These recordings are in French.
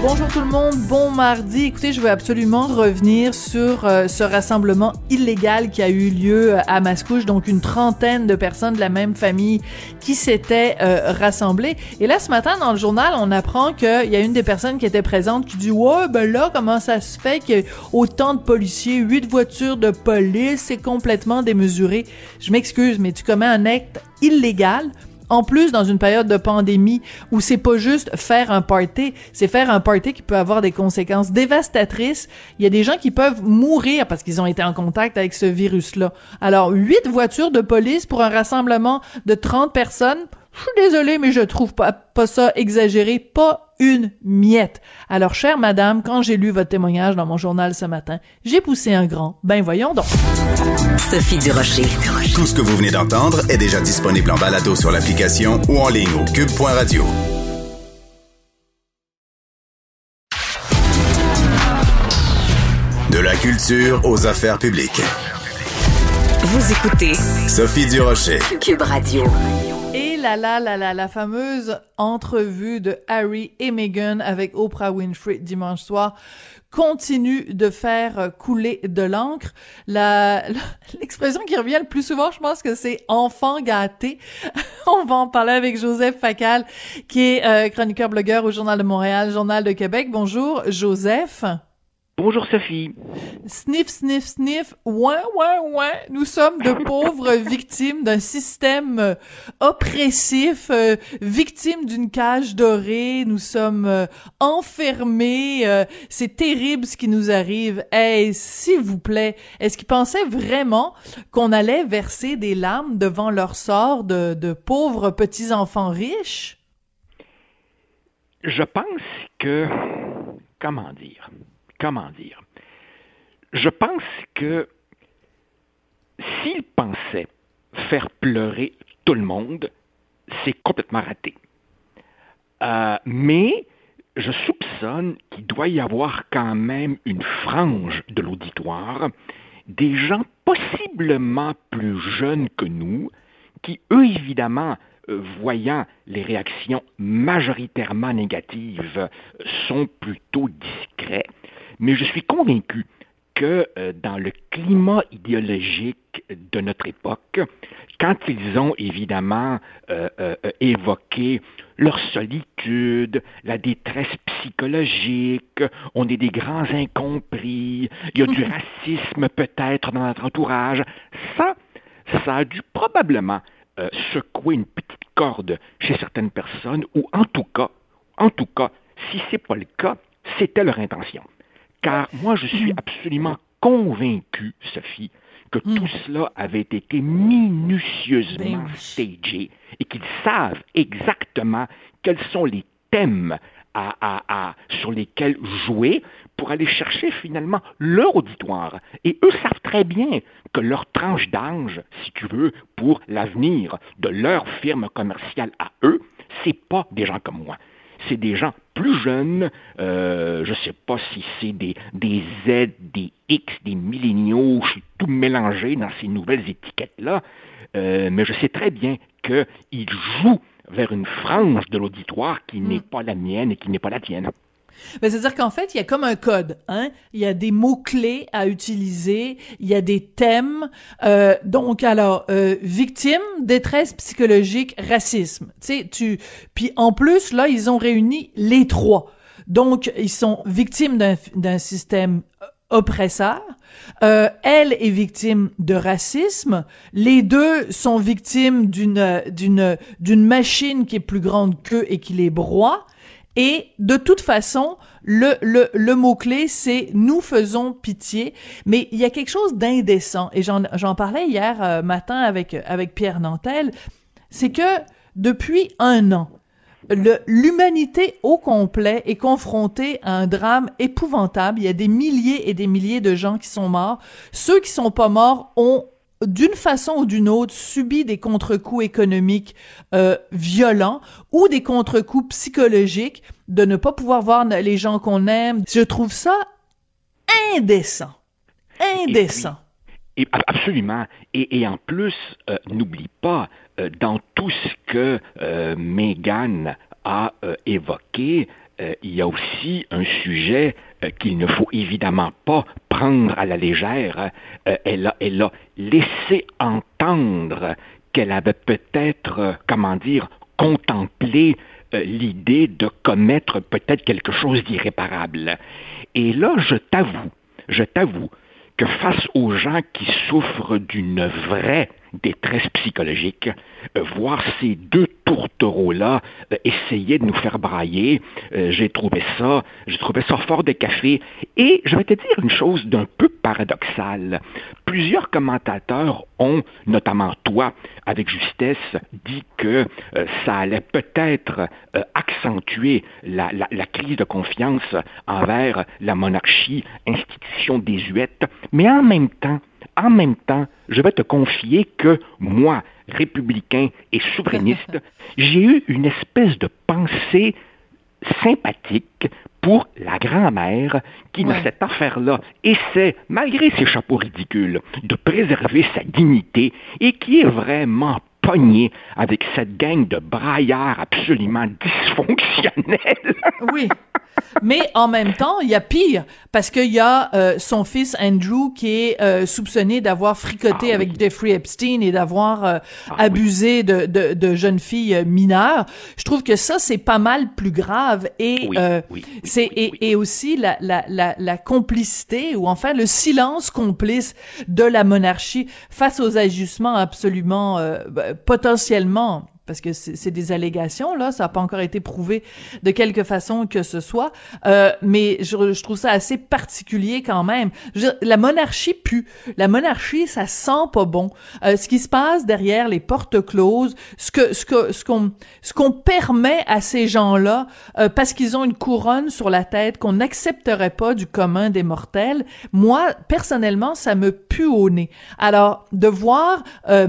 Bonjour tout le monde, bon mardi. Écoutez, je veux absolument revenir sur euh, ce rassemblement illégal qui a eu lieu euh, à Mascouche, donc une trentaine de personnes de la même famille qui s'étaient euh, rassemblées. Et là, ce matin, dans le journal, on apprend qu'il y a une des personnes qui était présente qui dit « Ouais, ben là, comment ça se fait qu'il y ait autant de policiers, huit voitures de police, c'est complètement démesuré. » Je m'excuse, mais tu commets un acte illégal en plus dans une période de pandémie où c'est pas juste faire un party, c'est faire un party qui peut avoir des conséquences dévastatrices. Il y a des gens qui peuvent mourir parce qu'ils ont été en contact avec ce virus-là. Alors, huit voitures de police pour un rassemblement de 30 personnes, je suis désolée, mais je trouve pas, pas ça exagéré, pas une miette. Alors, chère madame, quand j'ai lu votre témoignage dans mon journal ce matin, j'ai poussé un grand. Ben voyons donc. Sophie Durocher. Tout ce que vous venez d'entendre est déjà disponible en balado sur l'application ou en ligne au cube.radio. De la culture aux affaires publiques. Vous écoutez Sophie Durocher. Cube Radio. Et la la la la la fameuse entrevue de Harry et Meghan avec Oprah Winfrey dimanche soir continue de faire couler de l'encre. La l'expression qui revient le plus souvent, je pense que c'est enfant gâté. On va en parler avec Joseph Facal qui est euh, chroniqueur blogueur au Journal de Montréal, Journal de Québec. Bonjour Joseph. Bonjour Sophie. Sniff, sniff, sniff, ouin, ouin, ouin. Nous sommes de pauvres victimes d'un système euh, oppressif, euh, victimes d'une cage dorée. Nous sommes euh, enfermés. euh, C'est terrible ce qui nous arrive. Hey, s'il vous plaît, est-ce qu'ils pensaient vraiment qu'on allait verser des larmes devant leur sort de, de pauvres petits-enfants riches? Je pense que... Comment dire? Comment dire? Je pense que s'ils pensaient faire pleurer tout le monde, c'est complètement raté. Euh, mais je soupçonne qu'il doit y avoir quand même une frange de l'auditoire, des gens possiblement plus jeunes que nous, qui, eux, évidemment, euh, voyant les réactions majoritairement négatives, sont plutôt discrets. Mais je suis convaincu que euh, dans le climat idéologique de notre époque, quand ils ont évidemment euh, euh, évoqué leur solitude, la détresse psychologique, on est des grands incompris, il y a du racisme peut-être dans notre entourage, ça, ça a dû probablement secouer une petite corde chez certaines personnes, ou en tout cas, en tout cas, si c'est pas le cas, c'était leur intention. Car moi, je suis absolument convaincu, Sophie, que tout cela avait été minutieusement Ben oui. stagé et qu'ils savent exactement quels sont les thèmes à- à- à- sur lesquels jouer pour aller chercher finalement leur auditoire. Et eux savent très bien que leur tranche d'âge, si tu veux, pour l'avenir de leur firme commerciale à eux, c'est pas des gens comme moi c'est des gens plus jeunes, euh, je ne sais pas si c'est des, des Z, des X, des milléniaux, je suis tout mélangé dans ces nouvelles étiquettes-là, euh, mais je sais très bien qu'ils jouent vers une frange de l'auditoire qui n'est pas la mienne et qui n'est pas la tienne. Ben, c'est-à-dire qu'en fait, il y a comme un code, hein. Il y a des mots-clés à utiliser, il y a des thèmes. Euh, donc, alors, euh, victime, détresse psychologique, racisme. Tu sais, tu... Puis en plus, là, ils ont réuni les trois. Donc, ils sont victimes d'un, système oppresseur. Euh, elle est victime de racisme. Les deux sont victimes d'une d'une d'une machine qui est plus grande qu'eux et qui les broie. Et de toute façon, le, le, le mot-clé, c'est nous faisons pitié. Mais il y a quelque chose d'indécent. Et j'en, parlais hier euh, matin avec, avec Pierre Nantel. C'est que depuis un an, l'humanité au complet est confrontée à un drame épouvantable. Il y a des milliers et des milliers de gens qui sont morts. Ceux qui sont pas morts ont d'une façon ou d'une autre subit des contre-coups économiques euh, violents ou des contre-coups psychologiques, de ne pas pouvoir voir les gens qu'on aime. Je trouve ça indécent. Indécent. Et, absolument. Et, en plus, euh, n'oublie pas, euh, dans tout ce que euh, Meghan a évoqué, il y a aussi un sujet qu'il ne faut évidemment pas prendre à la légère. elle, a, elle a laissé entendre qu'elle avait peut-être, comment dire, contemplé l'idée de commettre peut-être quelque chose d'irréparable. Et là, je t'avoue, je t'avoue que face aux gens qui souffrent d'une vraie détresse psychologique, euh, voir ces deux tourtereaux-là euh, essayer de nous faire brailler, euh, j'ai trouvé ça, j'ai trouvé ça fort de café. Et je vais te dire une chose d'un peu paradoxale. Plusieurs commentateurs ont, notamment toi, avec justesse, dit que ça allait peut-être accentuer la, la crise de confiance envers la monarchie, institution désuète, mais en même temps, en même temps, je vais te confier que moi, républicain et souverainiste, j'ai eu une espèce de pensée sympathique pour la grand-mère qui, dans cette affaire-là, essaie, malgré ses chapeaux ridicules, de préserver sa dignité et qui est vraiment pognée avec cette gang de braillards absolument dysfonctionnels. oui. Mais en même temps, il y a pire parce qu'il y a euh, son fils Andrew qui est euh, soupçonné d'avoir fricoté ah avec Jeffrey Epstein et d'avoir euh, ah abusé de, de, de, jeunes filles mineures. Je trouve que ça c'est pas mal plus grave et c'est et, et, aussi la, la, la, la, complicité ou enfin le silence complice de la monarchie face aux ajustements absolument bah, potentiellement parce que c'est des allégations, là, ça n'a pas encore été prouvé de quelque façon que ce soit, euh, mais je, je, trouve ça assez particulier quand même. la monarchie pue. La monarchie, ça sent pas bon. Euh, ce qui se passe derrière les portes closes, ce que ce que ce qu'on ce qu'on permet à ces gens-là, euh, parce qu'ils ont une couronne sur la tête qu'on n'accepterait pas du commun des mortels, moi, personnellement, ça me pue au nez. Alors, de voir euh,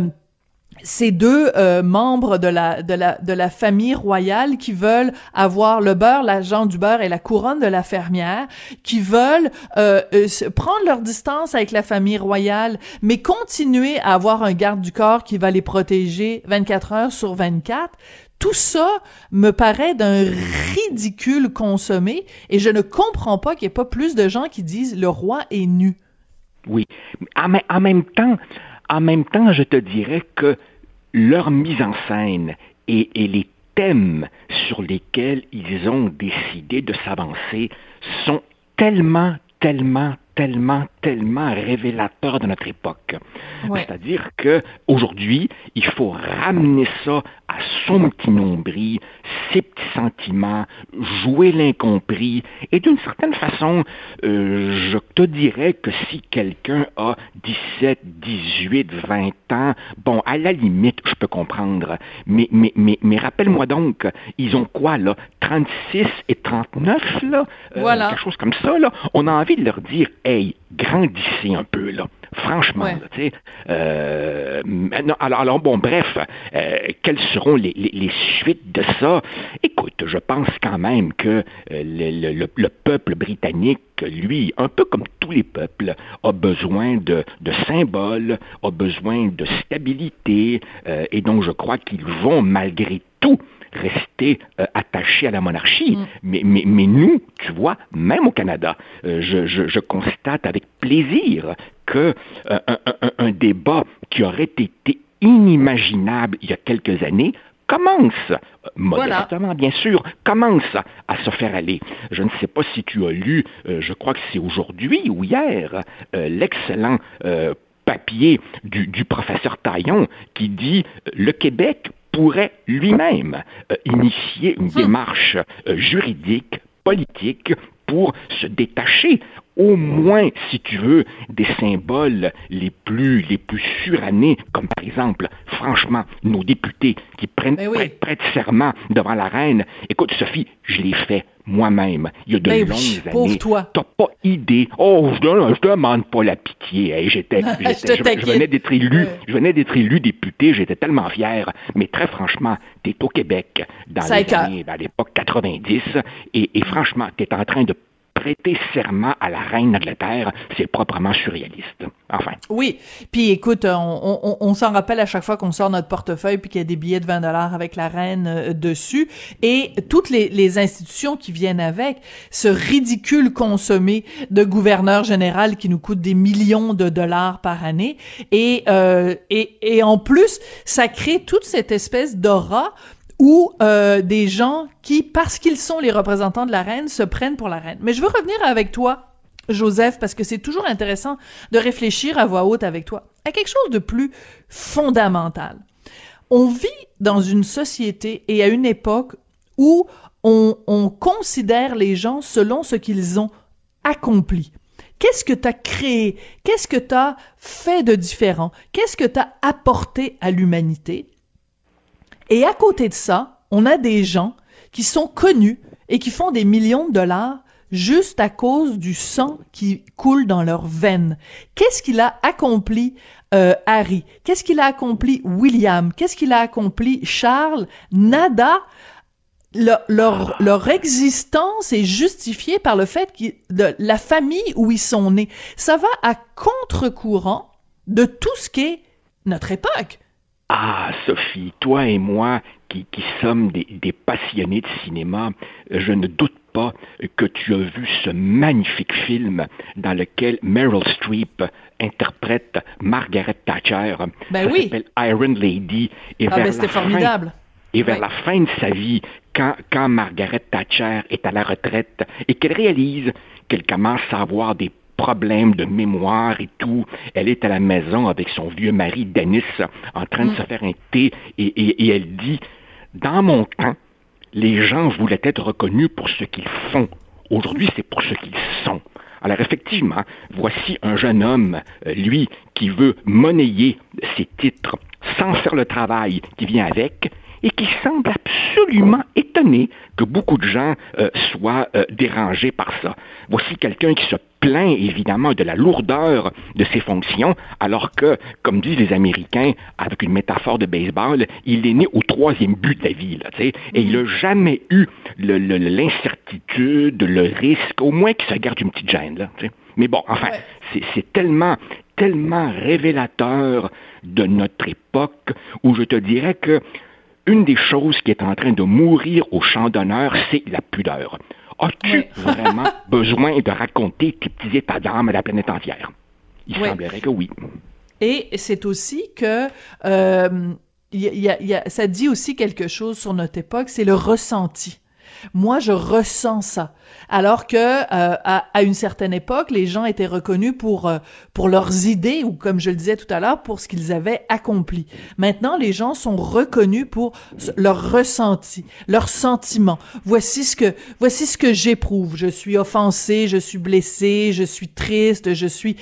ces deux euh, membres de la, de, la, de la famille royale qui veulent avoir le beurre, l'agent du beurre et la couronne de la fermière, qui veulent euh, euh, prendre leur distance avec la famille royale, mais continuer à avoir un garde du corps qui va les protéger 24 heures sur 24. Tout ça me paraît d'un ridicule consommé et je ne comprends pas qu'il n'y ait pas plus de gens qui disent le roi est nu. Oui, en, en même temps, en même temps, je te dirais que leur mise en scène et, les thèmes sur lesquels ils ont décidé de s'avancer sont tellement, tellement, tellement, tellement révélateurs de notre époque. C'est-à-dire que aujourd'hui, il faut ramener ça à son petit nombril, ses petits sentiments, jouer l'incompris. Et d'une certaine façon, euh, je te dirais que si quelqu'un a 17, 18, 20 ans, bon, à la limite, je peux comprendre. Mais, mais, mais, mais rappelle-moi donc, ils ont quoi, là? 36 et 39, là? Euh, voilà. quelque chose comme ça, là? On a envie de leur dire, hey, grandissez un peu, là. Franchement, tu sais. Euh, alors, alors, bon, bref, euh, quelles seront les, les, suites de ça? Écoute, je pense quand même que euh, le, le, peuple britannique, lui, un peu comme tous les peuples, a besoin de, de symboles, a besoin de stabilité, et donc je crois qu'ils vont malgré tout rester euh, attaché à la monarchie. Mm. Mais, mais, mais, nous, tu vois, même au Canada, euh, je, je, je, constate avec plaisir que euh, un, un, un, débat qui aurait été inimaginable il y a quelques années commence, modestement bien sûr, commence à se faire aller. Je ne sais pas si tu as lu, je crois que c'est aujourd'hui ou hier, l'excellent papier du, du, professeur Taillon qui dit le Québec pourrait lui-même euh, initier une hmm. démarche euh, juridique, politique, pour se détacher au moins, si tu veux, des symboles les plus, les plus surannés, comme par exemple, franchement, nos députés qui prennent, Ben oui. prêtent, prêtent serment devant la reine. Écoute, Sophie, je l'ai fait moi-même. Il y a de Ben oui, longues pauvre années. toi. T'as pas idée. Oh, je, je demande pas la pitié. Hey, j'étais, Je venais d'être élu, je venais d'être élu député. J'étais tellement fier. Mais très franchement, t'es au Québec dans Ça les années, ben, à l'époque 90, et, et franchement, t'es en train de prêter serment à la reine d'Angleterre. C'est proprement surréaliste. Enfin. Oui. Puis écoute, on, on, on s'en rappelle à chaque fois qu'on sort notre portefeuille puis qu'il y a des billets de 20 dollars avec la reine euh, dessus et toutes les, les institutions qui viennent avec ce ridicule consommé de gouverneur général qui nous coûte des millions de dollars par année et euh, et, et en plus ça crée toute cette espèce d'aura où euh, des gens qui, parce qu'ils sont les représentants de la reine, se prennent pour la reine. Mais je veux revenir avec toi, Joseph, parce que c'est toujours intéressant de réfléchir à voix haute avec toi à quelque chose de plus fondamental. On vit dans une société et à une époque où on, on considère les gens selon ce qu'ils ont accompli. Qu'est-ce que tu as créé? Qu'est-ce que tu as fait de différent? Qu'est-ce que tu as apporté à l'humanité? Et à côté de ça, on a des gens qui sont connus et qui font des millions de dollars juste à cause du sang qui coule dans leurs veines. Qu'est-ce qu'il a accompli euh, Harry? Qu'est-ce qu'il a accompli William? Qu'est-ce qu'il a accompli Charles? Nada. Le- leur, leur existence est justifiée par le fait que de la famille où ils sont nés. Ça va à contre-courant de tout ce qu'est notre époque. Ah, Sophie, toi et moi, qui, qui sommes des, des passionnés de cinéma, je ne doute pas que tu as vu ce magnifique film dans lequel Meryl Streep interprète Margaret Thatcher. Ben Ça oui. s'appelle Iron Lady. Et Ah vers ben c'était la fin- formidable. et vers la fin de sa vie, quand, quand Margaret Thatcher est à la retraite et qu'elle réalise qu'elle commence à avoir des problèmes de mémoire et tout, elle est à la maison avec son vieux mari Dennis en train de se faire un thé et elle dit, dans mon temps, les gens voulaient être reconnus pour ce qu'ils font. Aujourd'hui, c'est pour ce qu'ils sont. Alors effectivement, voici un jeune homme, euh, lui, qui veut monnayer ses titres sans faire le travail qui vient avec et qui semble absolument étonné que beaucoup de gens euh, soient euh, dérangés par ça. Voici quelqu'un qui se plaint évidemment de la lourdeur de ses fonctions, alors que, comme disent les Américains, avec une métaphore de baseball, il est né au troisième but de la vie, là, tu sais, et il n'a jamais eu le- le- l'incertitude, le, risque, au moins qu'il se garde une petite gêne, là. Mais bon, enfin, Ouais. c'est tellement, tellement révélateur de notre époque où je te dirais que une des choses qui est en train de mourir au champ d'honneur, c'est la pudeur. As-tu Oui. vraiment besoin de raconter tes petits états d'âme à la planète entière? Il Oui. semblerait que oui. Et c'est aussi que euh, il y a- il y a- il y a- ça dit aussi quelque chose sur notre époque, c'est le ressenti. Moi, je ressens ça. Alors que euh, à, à une certaine époque, les gens étaient reconnus pour euh, pour leurs idées ou, comme je le disais tout à l'heure, pour ce qu'ils avaient accompli. Maintenant, les gens sont reconnus pour leur ressenti, leurs sentiments. Voici ce que voici ce que j'éprouve. Je suis offensé, je suis blessé, je suis triste, je suis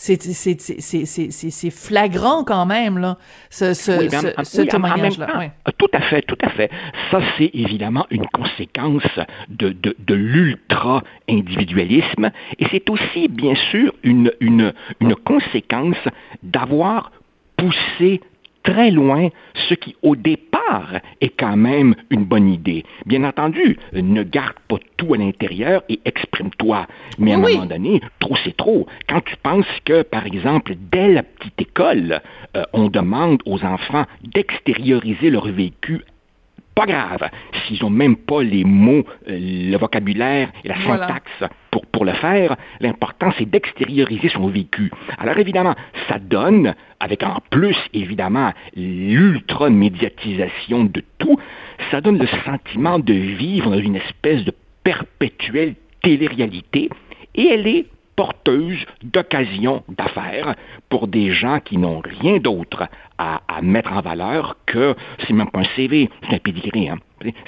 c'est c'est c'est c'est c'est c'est c'est flagrant quand même là ce ce Oui, mais en- ce, en- ce oui, en- en même témoignage là temps, ouais. euh, Tout à fait, tout à fait. Ça, c'est évidemment une conséquence de, de, de l'ultra-individualisme et c'est aussi, bien sûr, une, une, une conséquence d'avoir poussé très loin ce qui, au départ, est quand même une bonne idée. Bien entendu, ne garde pas tout à l'intérieur et exprime-toi. Mais à un Oui, moment donné, trop c'est trop. Quand tu penses que, par exemple, dès la petite école, euh, on demande aux enfants d'extérioriser leur vécu pas grave. S'ils n'ont même pas les mots, euh, le vocabulaire et la Voilà. syntaxe pour, pour le faire, l'important c'est d'extérioriser son vécu. Alors évidemment, ça donne, avec en plus évidemment l'ultra-médiatisation de tout, ça donne le sentiment de vivre dans une espèce de perpétuelle télé-réalité et elle est porteuse d'occasions d'affaires pour des gens qui n'ont rien d'autre à, à mettre en valeur que, c'est même pas un CV, c'est un pédigré, hein.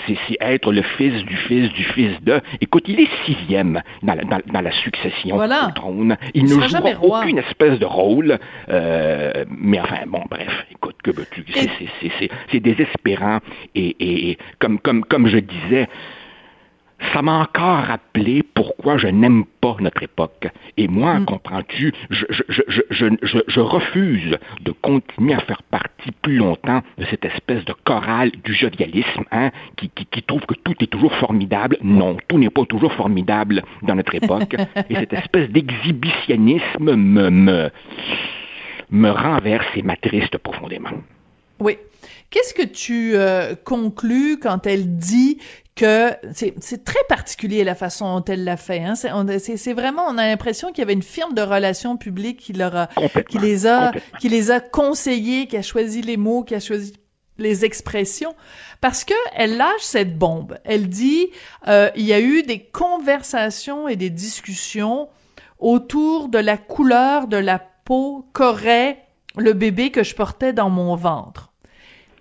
C'est être le fils du fils du fils de. Écoute, il est sixième dans la, dans, dans la succession Voilà. au trône. Il, Il ne roi. aucune espèce de rôle. euh, mais enfin, bon, bref, écoute, que veux-tu? C'est désespérant. Et, et- et comme, comme, comme je disais, ça m'a encore rappelé pourquoi je n'aime pas notre époque. Et moi, Mm. comprends-tu, je, je, je, je, je, je- je refuse de continuer à faire partie plus longtemps de cette espèce de chorale du jovialisme, hein, qui, qui, qui trouve que tout est toujours formidable. Non, tout n'est pas toujours formidable dans notre époque. et cette espèce d'exhibitionnisme me, me, me renverse et m'attriste profondément. Oui. Qu'est-ce que tu euh, conclus quand elle dit que c'est très particulier la façon dont elle l'a fait. Hein? C'est vraiment, on a l'impression qu'il y avait une firme de relations publiques qui leur a, qui les a, qui les a conseillés, qui a choisi les mots, qui a choisi les expressions, parce que elle lâche cette bombe. Elle dit, euh, il y a eu des conversations et des discussions autour de la couleur de la peau qu'aurait le bébé que je portais dans mon ventre.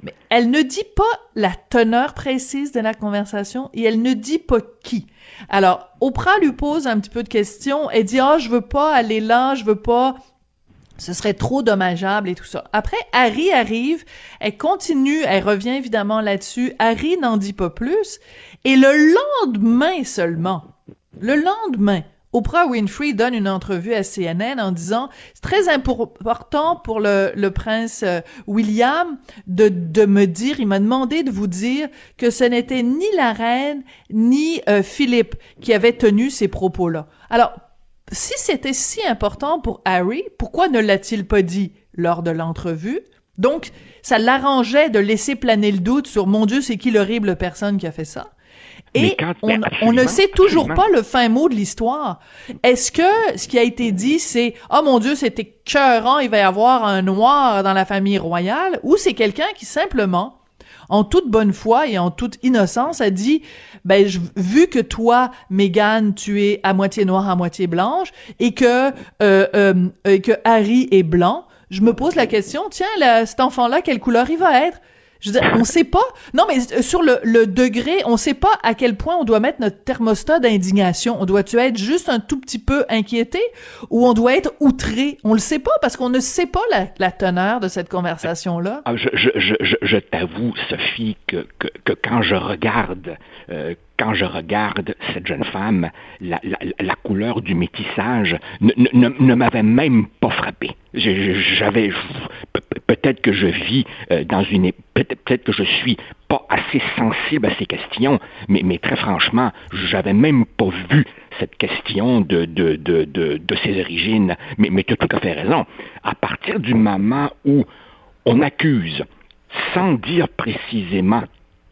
Mais elle ne dit pas la teneur précise de la conversation et elle ne dit pas qui. Alors, Oprah lui pose un petit peu de questions. Elle dit, ah, je veux pas aller là, je veux pas ce serait trop dommageable et tout ça. Après, Harry arrive, elle continue, elle revient évidemment là-dessus. Harry n'en dit pas plus. Et le lendemain seulement, le lendemain, Oprah Winfrey donne une entrevue à CNN en disant c'est très important pour le, prince euh, William de, de me dire, il m'a demandé de vous dire que ce n'était ni la reine ni euh, Philippe qui avait tenu ces propos-là. Alors, si c'était si important pour Harry, pourquoi ne l'a-t-il pas dit lors de l'entrevue? Donc, ça l'arrangeait de laisser planer le doute sur mon Dieu, c'est qui l'horrible personne qui a fait ça? Et quand- on, on ne sait toujours absolument. pas le fin mot de l'histoire. Est-ce que ce qui a été dit, c'est « Oh mon Dieu, c'était écœurant, il va y avoir un noir dans la famille royale » ou c'est quelqu'un qui simplement en toute bonne foi et en toute innocence, a dit ben je- vu que toi, Meghan, tu es à moitié noire, à moitié blanche, et que euh, euh, que Harry est blanc, je me pose la question tiens, là, cet enfant-là, quelle couleur il va être? Je veux dire, on sait pas. Non, mais euh, sur le, le degré, on sait pas à quel point on doit mettre notre thermostat d'indignation. On doit-tu être juste un tout petit peu inquiété ou on doit être outré? On le sait pas parce qu'on ne sait pas la, la teneur de cette conversation-là. Ah, je, je, je, je, t'avoue, Sophie, que, que, que quand je regarde, euh, quand je regarde cette jeune femme, la, la, la couleur du métissage ne, ne, ne, ne m'avait même pas frappé. J'avais pe- pe- peut-être que je vis euh, dans une é- peut-être peut-être que je suis pas assez sensible à ces questions, mais, mais très franchement, j'avais même pas vu cette question de, de, de, de, de ses origines. Mais, mais tu as tout à fait raison. À partir du moment où on accuse, sans dire précisément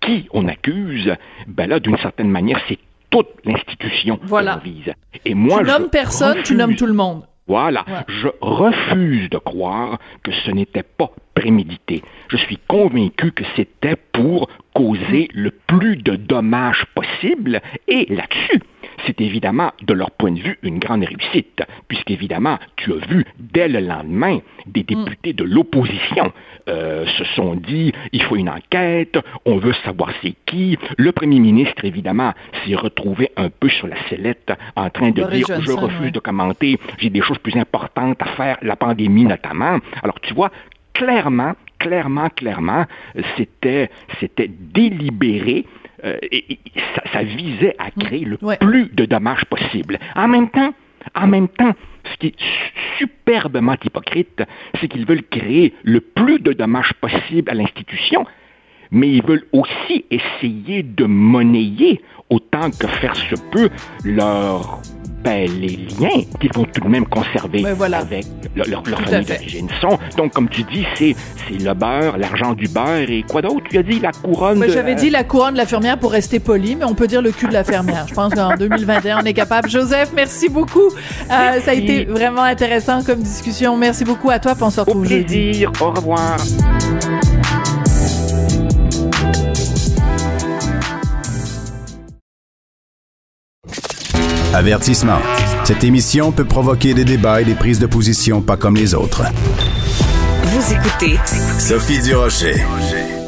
qui on accuse, ben là, d'une certaine manière, c'est toute l'institution Voilà. que l'on vise. Et moi, tu je nommes personne, tu nommes tout le monde. Voilà. Ouais. Je refuse de croire que ce n'était pas prémédité. Je suis convaincu que c'était pour causer le plus de dommages possible. Et là-dessus, c'est évidemment, de leur point de vue, une grande réussite, puisqu'évidemment, tu as vu, dès le lendemain, des députés de l'opposition euh, se sont dit, il faut une enquête, on veut savoir c'est qui. Le premier ministre, évidemment, s'est retrouvé un peu sur la sellette en train de Boris dire, je refuse ouais. de commenter, j'ai des choses plus importantes à faire, la pandémie notamment. Alors, tu vois, clairement, clairement, clairement, c'était, c'était délibéré. Euh, et, et ça, ça visait à créer le Ouais. plus de dommages possible. En même temps, en même temps, ce qui est su- superbement hypocrite, c'est qu'ils veulent créer le plus de dommages possible à l'institution, mais ils veulent aussi essayer de monnayer autant que faire se peut leur ben, les liens qu'ils vont tout de même conserver Ben voilà. avec le- leur, famille d'origine. Sont- Donc, comme tu dis, c'est le beurre, l'argent du beurre et quoi d'autre? Tu as dit la couronne de... j'avais dit la couronne de la fermière pour rester poli, mais on peut dire le cul de la fermière. Je pense qu'en 2021, on est capable. Joseph, merci beaucoup. Euh, ça a été vraiment intéressant comme discussion. Merci beaucoup à toi, puis on se Au retrouve jeudi. plaisir, au revoir. Avertissement. Cette émission peut provoquer des débats et des prises de position pas comme les autres. Vous écoutez Sophie Durocher.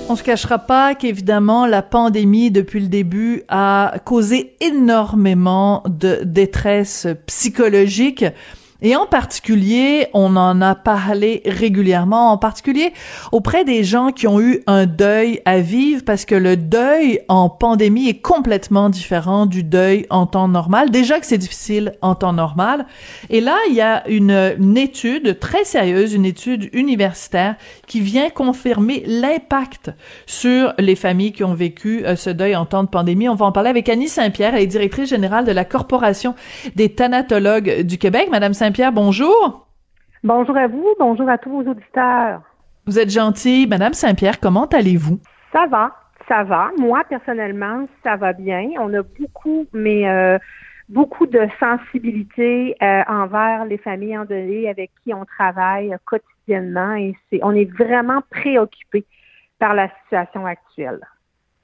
On se cachera pas qu'évidemment la pandémie depuis le début a causé énormément de détresse psychologique et en particulier, on en a parlé régulièrement, en particulier auprès des gens qui ont eu un deuil à vivre, parce que le deuil en pandémie est complètement différent du deuil en temps normal. Déjà que c'est difficile en temps normal. Et là, il y a une, étude très sérieuse, une étude universitaire qui vient confirmer l'impact sur les familles qui ont vécu euh, ce deuil en temps de pandémie. On va en parler avec Annie Saint-Pierre, elle est directrice générale de la Corporation des thanatologues du Québec. Madame Saint pierre bonjour. Bonjour à vous, bonjour à tous vos auditeurs. Vous êtes gentille. Madame Saint-Pierre, comment allez-vous? Ça va, ça va. Moi, personnellement, ça va bien. On a beaucoup, mais euh, beaucoup de sensibilité euh, envers les familles endeuillées avec qui on travaille quotidiennement et c'est, on est vraiment préoccupé par la situation actuelle.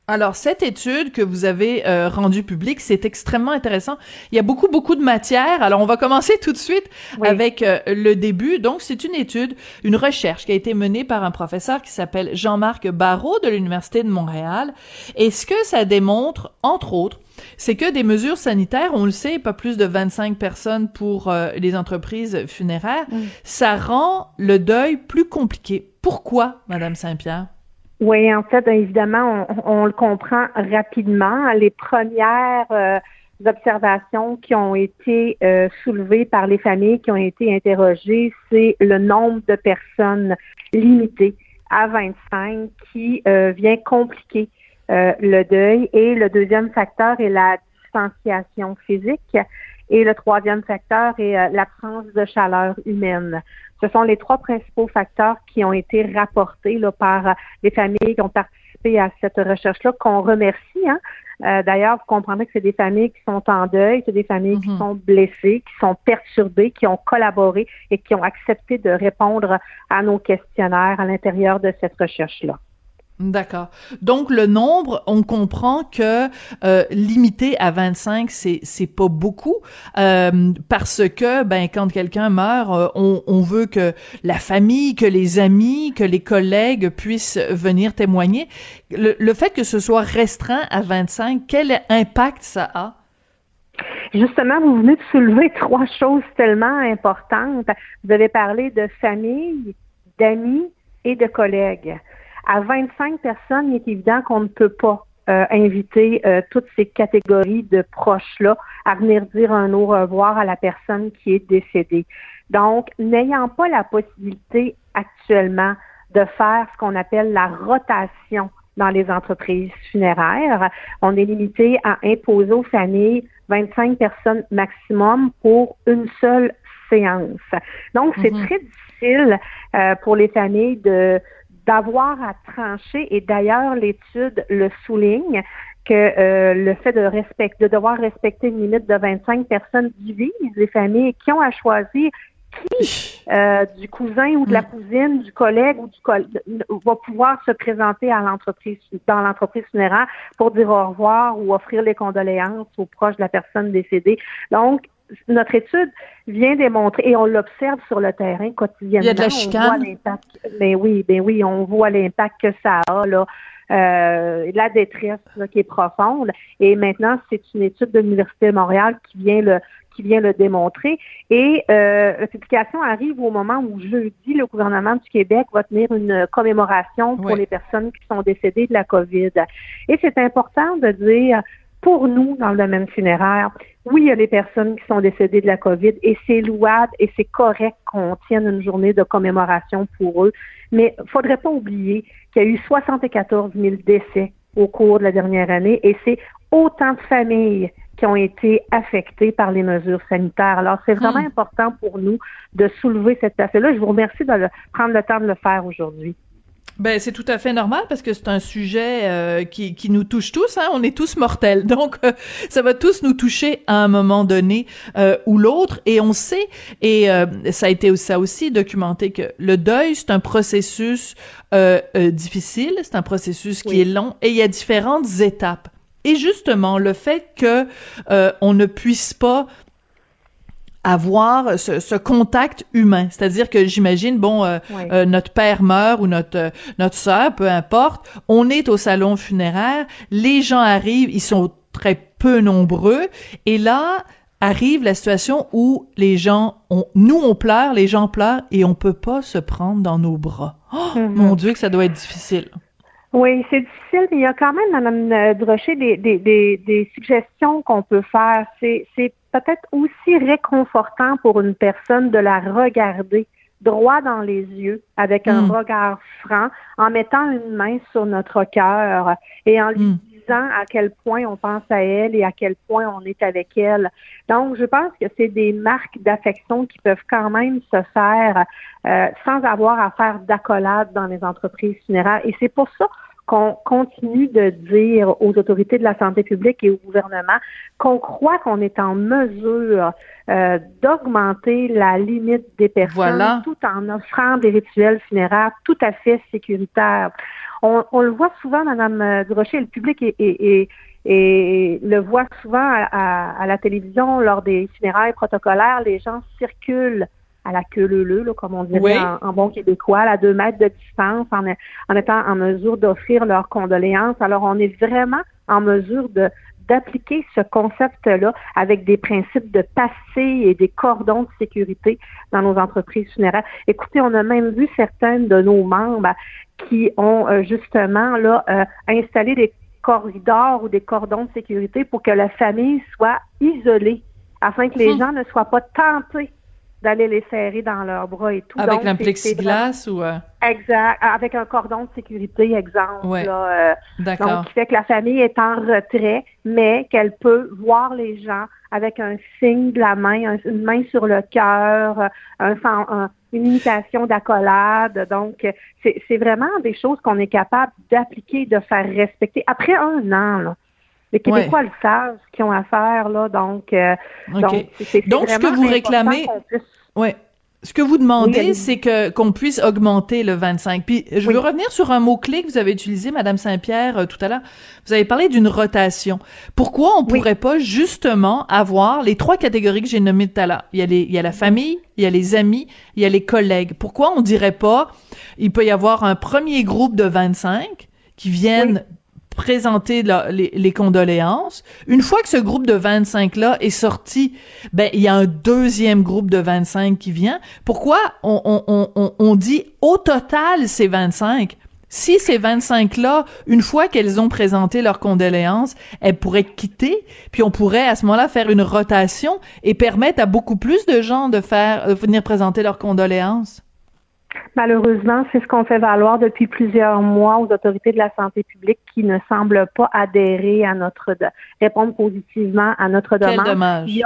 Alors, cette étude que vous avez euh, rendue publique, c'est extrêmement intéressant. Il y a beaucoup, beaucoup de matière. Alors, on va commencer tout de suite avec euh, le début. Donc, c'est une étude, une recherche qui a été menée par un professeur qui s'appelle Jean-Marc Barrault de l'Université de Montréal. Et ce que ça démontre, entre autres, c'est que des mesures sanitaires, on le sait, pas plus de 25 personnes pour euh, les entreprises funéraires, ça rend le deuil plus compliqué. Pourquoi, Madame Saint-Pierre? Oui, en fait, évidemment, on, le comprend rapidement. Les premières euh, observations qui ont été euh, soulevées par les familles qui ont été interrogées, c'est le nombre de personnes limitées à 25 qui euh, vient compliquer le deuil. Et le deuxième facteur est la distanciation physique. Et le troisième facteur est l'absence de chaleur humaine. Ce sont les trois principaux facteurs qui ont été rapportés là, par les familles qui ont participé à cette recherche-là, qu'on remercie. Hein. Euh, D'ailleurs, vous comprendrez que c'est des familles qui sont en deuil, c'est des familles qui mhm. sont blessées, qui sont perturbées, qui ont collaboré et qui ont accepté de répondre à nos questionnaires à l'intérieur de cette recherche-là. D'accord. Donc le nombre, on comprend que euh, limité à 25, c'est c'est pas beaucoup euh, parce que ben quand quelqu'un meurt, euh, on, veut que la famille, que les amis, que les collègues puissent venir témoigner. Le, le fait que ce soit restreint à 25, quel impact ça a? Justement, vous venez de soulever trois choses tellement importantes. Vous avez parlé de famille, d'amis et de collègues. À 25 personnes, il est évident qu'on ne peut pas euh, inviter euh, toutes ces catégories de proches-là à venir dire un au revoir à la personne qui est décédée. Donc, n'ayant pas la possibilité actuellement de faire ce qu'on appelle la rotation dans les entreprises funéraires, on est limité à imposer aux familles 25 personnes maximum pour une seule séance. Donc, c'est mm-hmm. très difficile euh, pour les familles de d'avoir à trancher, et d'ailleurs l'étude le souligne, que euh, le fait de respecter, de devoir respecter une limite de 25 personnes divise les familles qui ont à choisir qui euh, du cousin ou de la mm. cousine, du collègue ou du collègue va pouvoir se présenter à l'entreprise dans l'entreprise funéraire pour dire au revoir ou offrir les condoléances aux proches de la personne décédée. Donc, notre étude vient démontrer, et on l'observe sur le terrain quotidiennement. Il y a de la chicane. Ben oui, ben oui, on voit l'impact que ça a, là. Euh, la détresse qui est profonde. Et maintenant, c'est une étude de l'Université de Montréal qui vient le qui vient le démontrer. Et euh, la publication arrive au moment où jeudi, le gouvernement du Québec va tenir une commémoration pour les personnes qui sont décédées de la COVID. Et c'est important de dire pour nous, dans le domaine funéraire, oui, il y a des personnes qui sont décédées de la COVID et c'est louable et c'est correct qu'on tienne une journée de commémoration pour eux. Mais il faudrait pas oublier qu'il y a eu 74 000 décès au cours de la dernière année et c'est autant de familles qui ont été affectées par les mesures sanitaires. Alors, c'est vraiment hmm. important pour nous de soulever cette affaire-là. Je vous remercie de prendre le temps de le faire aujourd'hui. Ben c'est tout à fait normal parce que c'est un sujet euh, qui, qui nous touche tous. Hein? On est tous mortels, donc euh, ça va tous nous toucher à un moment donné euh, ou l'autre. Et on sait, et ça a été ça aussi documenté que le deuil c'est un processus difficile, c'est un processus qui est long et il y a différentes étapes. Et justement, le fait que on ne puisse pas avoir ce, ce, contact humain. C'est-à-dire que j'imagine, bon, euh, euh, notre père meurt ou notre euh, notre sœur, peu importe, on est au salon funéraire, les gens arrivent, ils sont très peu nombreux, et là arrive la situation où les gens, ont, nous on pleure, les gens pleurent, et on peut pas se prendre dans nos bras. Oh, mm-hmm. Mon Dieu, que ça doit être difficile. Oui, c'est difficile, mais il y a quand même, Mme Drochet, des, des, des, des suggestions qu'on peut faire. C'est peut-être aussi réconfortant pour une personne de la regarder droit dans les yeux, avec un hmm. regard franc, en mettant une main sur notre cœur et en lui hmm. disant à quel point on pense à elle et à quel point on est avec elle. Donc, je pense que c'est des marques d'affection qui peuvent quand même se faire euh, sans avoir à faire d'accolade dans les entreprises funéraires. Et c'est pour ça qu'on continue de dire aux autorités de la santé publique et au gouvernement qu'on croit qu'on est en mesure euh, d'augmenter la limite des personnes tout en offrant des rituels funéraires tout à fait sécuritaires. On, le voit souvent, Madame Durocher, le public et, le voit souvent à, à, la télévision lors des funérailles protocolaires, les gens circulent à la queue leu, comme on dirait en, bon québécois, à deux mètres de distance, en, en étant en mesure d'offrir leurs condoléances. Alors, on est vraiment en mesure de d'appliquer ce concept-là avec des principes de passé et des cordons de sécurité dans nos entreprises funéraires. Écoutez, on a même vu certains de nos membres qui ont euh, justement là euh, installé des corridors ou des cordons de sécurité pour que la famille soit isolée afin que les hum. gens ne soient pas tentés d'aller les serrer dans leurs bras et tout. Avec un plexiglas ou... Euh? Exact. Avec un cordon de sécurité, exemple. Euh, D'accord. Donc, qui fait que la famille est en retrait, mais qu'elle peut voir les gens avec un signe de la main, une main sur le cœur, un, une imitation d'accolade. Donc, c'est vraiment des choses qu'on est capable d'appliquer, de faire respecter. Après un an, là, les Québécois le savent, ce qu'ils ont à faire, là. Donc, euh, donc, ce que vous réclamez. Ouais. Ce que vous demandez, c'est que qu'on puisse augmenter le 25. Puis je veux revenir sur un mot clé que vous avez utilisé, Madame Saint-Pierre, euh, tout à l'heure. Vous avez parlé d'une rotation. Pourquoi on pourrait pas justement avoir les trois catégories que j'ai nommées tout à l'heure? Il y a les, il y a la famille, il y a les amis, il y a les collègues. Pourquoi on dirait pas Il peut y avoir un premier groupe de 25 qui viennent présenter les, condoléances. Une fois que ce groupe de 25-là est sorti, ben il y a un deuxième groupe de 25 qui vient. Pourquoi on, on, on, on dit au total ces 25? Si ces 25-là, une fois qu'elles ont présenté leurs condoléances, elles pourraient quitter, puis on pourrait à ce moment-là faire une rotation et permettre à beaucoup plus de gens de faire de venir présenter leurs condoléances. Malheureusement, c'est ce qu'on fait valoir depuis plusieurs mois aux autorités de la santé publique qui ne semblent pas adhérer à notre répondre positivement à notre demande. Quel dommage.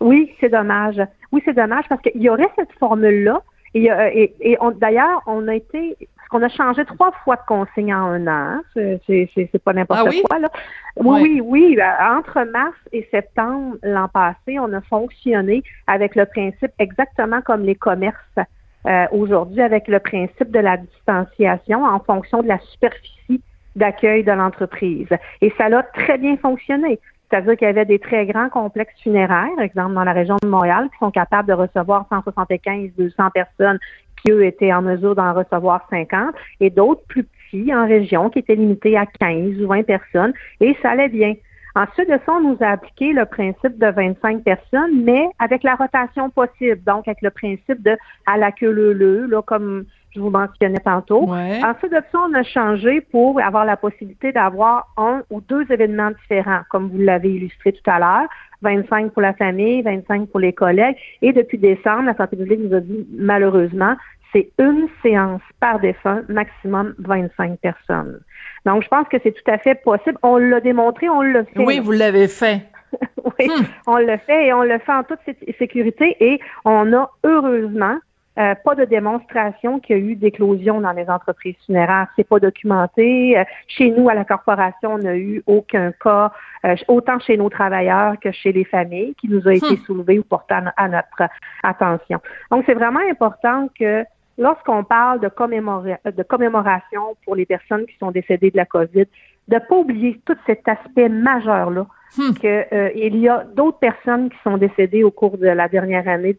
oui, c'est dommage. Oui, c'est dommage parce qu'il y aurait cette formule-là. Et, euh, et, d'ailleurs, on a été qu'on a changé trois fois de consigne en un an. C'est pas n'importe ah quoi. Là. Oui, oui, oui. Euh, entre mars et septembre l'an passé, on a fonctionné avec le principe exactement comme les commerces euh, aujourd'hui avec le principe de la distanciation en fonction de la superficie d'accueil de l'entreprise. Et ça a très bien fonctionné. C'est-à-dire qu'il y avait des très grands complexes funéraires, exemple dans la région de Montréal, qui sont capables de recevoir 175, 200 personnes, qui eux étaient en mesure d'en recevoir 50, et d'autres plus petits en région qui étaient limités à 15 ou 20 personnes, et ça allait bien. Ensuite de ça, on nous a appliqué le principe de 25 personnes, mais avec la rotation possible, donc avec le principe de à la queue le le, là, comme je vous mentionnais tantôt. Ensuite de ça, on a changé pour avoir la possibilité d'avoir un ou deux événements différents, comme vous l'avez illustré tout à l'heure. 25 pour la famille, 25 pour les collègues. Et depuis décembre, la santé publique nous a dit, malheureusement, c'est une séance par défunt, maximum 25 personnes. Donc, je pense que c'est tout à fait possible. On l'a démontré, on l'a fait. Oui, vous l'avez fait. oui, hmm. on l'a fait et on le fait en toute sécurité et on a heureusement euh, pas de démonstration qu'il y a eu d'éclosion dans les entreprises funéraires. C'est pas documenté. Euh, chez nous, à la corporation, on n'a eu aucun cas, euh, autant chez nos travailleurs que chez les familles, qui nous a été hmm. soulevé ou porté à notre attention. Donc, c'est vraiment important que lorsqu'on parle de, de commémoration pour les personnes qui sont décédées de la COVID, de ne pas oublier tout cet aspect majeur-là hmm. qu'il euh, y a d'autres personnes qui sont décédées au cours de la dernière année,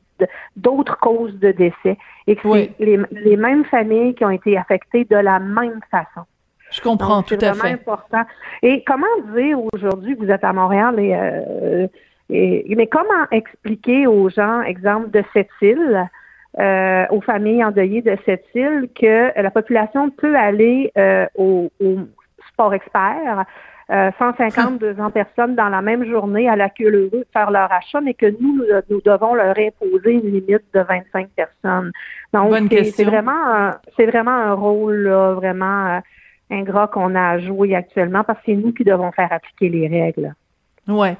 d'autres causes de décès, et que c'est les, mêmes familles qui ont été affectées de la même façon. Je comprends tout à fait. C'est vraiment important. Et comment dire aujourd'hui, vous êtes à Montréal, et, euh, mais comment expliquer aux gens, exemple de cette île, euh, aux familles endeuillées de cette île, que la population peut aller euh, au, au, sport expert, 150, 200 personnes dans la même journée à la queue lheureux faire leur achat, mais que nous, nous devons leur imposer une limite de 25 personnes. Donc, c'est vraiment, c'est vraiment un rôle vraiment ingrat qu'on a à jouer actuellement parce que c'est nous qui devons faire appliquer les règles. Ouais.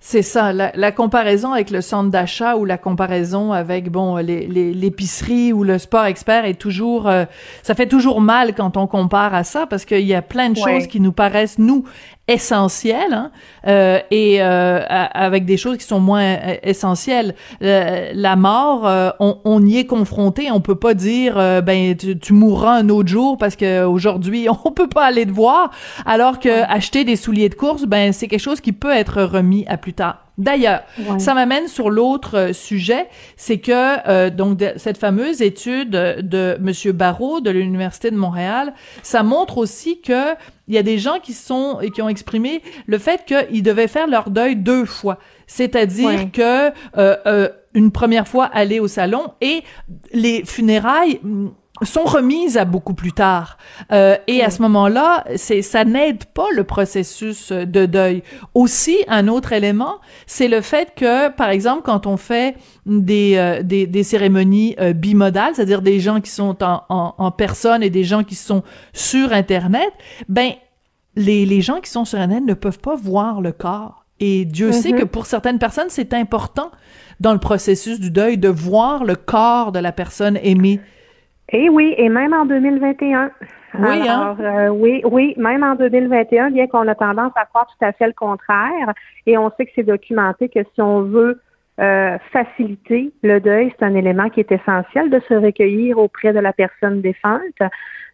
C'est ça, la, comparaison avec le centre d'achat ou la comparaison avec bon l'épicerie ou le sport expert est toujours euh, ça fait toujours mal quand on compare à ça parce qu'il y a plein de choses qui nous paraissent nous essentielles hein, euh, et euh, avec des choses qui sont moins euh, essentielles. la mort, on, on, y est confronté. On peut pas dire ben tu, tu, mourras un autre jour parce que aujourd'hui on peut pas aller te voir. Alors que acheter des souliers de course, ben c'est quelque chose qui peut être remis à plus tard. D'ailleurs, ça m'amène sur l'autre euh, sujet, c'est que euh, donc cette fameuse étude de Monsieur Barrault de l'université de Montréal, ça montre aussi que il y a des gens qui sont et qui ont exprimé le fait qu'ils devaient faire leur deuil deux fois, c'est-à-dire que euh, une première fois aller au salon et les funérailles sont remises à beaucoup plus tard. Euh, et à ce moment-là, c'est ça n'aide pas le processus de deuil. Aussi, un autre élément, c'est le fait que, par exemple, quand on fait des, euh, des, des, cérémonies euh, bimodales, c'est-à-dire des gens qui sont en, en, en, personne et des gens qui sont sur Internet, ben les, les gens qui sont sur Internet ne peuvent pas voir le corps. Et Dieu sait que mm-hmm. pour certaines personnes, c'est important dans le processus du deuil de voir le corps de la personne aimée. Et oui, et même en 2021. Oui, hein? Alors, euh, oui, oui, même en 2021, bien qu'on a tendance à croire tout à fait le contraire, et on sait que c'est documenté que si on veut euh, faciliter le deuil, c'est un élément qui est essentiel de se recueillir auprès de la personne défunte.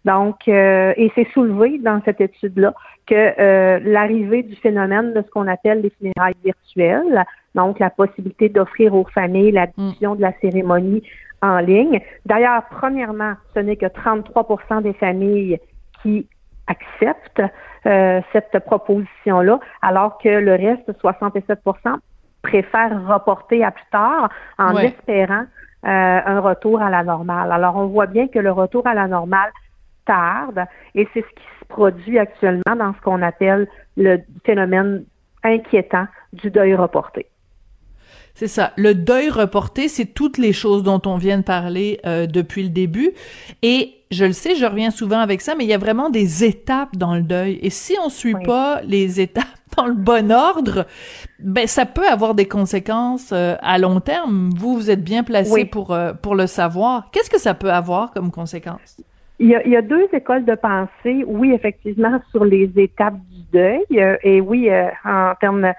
Donc, euh, et c'est soulevé dans cette étude-là que l'arrivée du phénomène de ce qu'on appelle les funérailles virtuelles, donc la possibilité d'offrir aux familles la mm. diffusion de la cérémonie en ligne. D'ailleurs, premièrement, ce n'est que 33% des familles qui acceptent euh, cette proposition-là, alors que le reste, 67% préfèrent reporter à plus tard en espérant euh, un retour à la normale. Alors, on voit bien que le retour à la normale tarde et c'est ce qui se produit actuellement dans ce qu'on appelle le phénomène inquiétant du deuil reporté. C'est ça. Le deuil reporté, c'est toutes les choses dont on vient de parler euh, depuis le début. Et je le sais, je reviens souvent avec ça, mais il y a vraiment des étapes dans le deuil. Et si on suit pas les étapes dans le bon ordre, ben ça peut avoir des conséquences euh, à long terme. Vous, vous êtes bien placé pour euh, pour le savoir. Qu'est-ce que ça peut avoir comme conséquence? Il y, a, il y, a, deux écoles de pensée, oui, effectivement, sur les étapes du deuil. et oui, en termes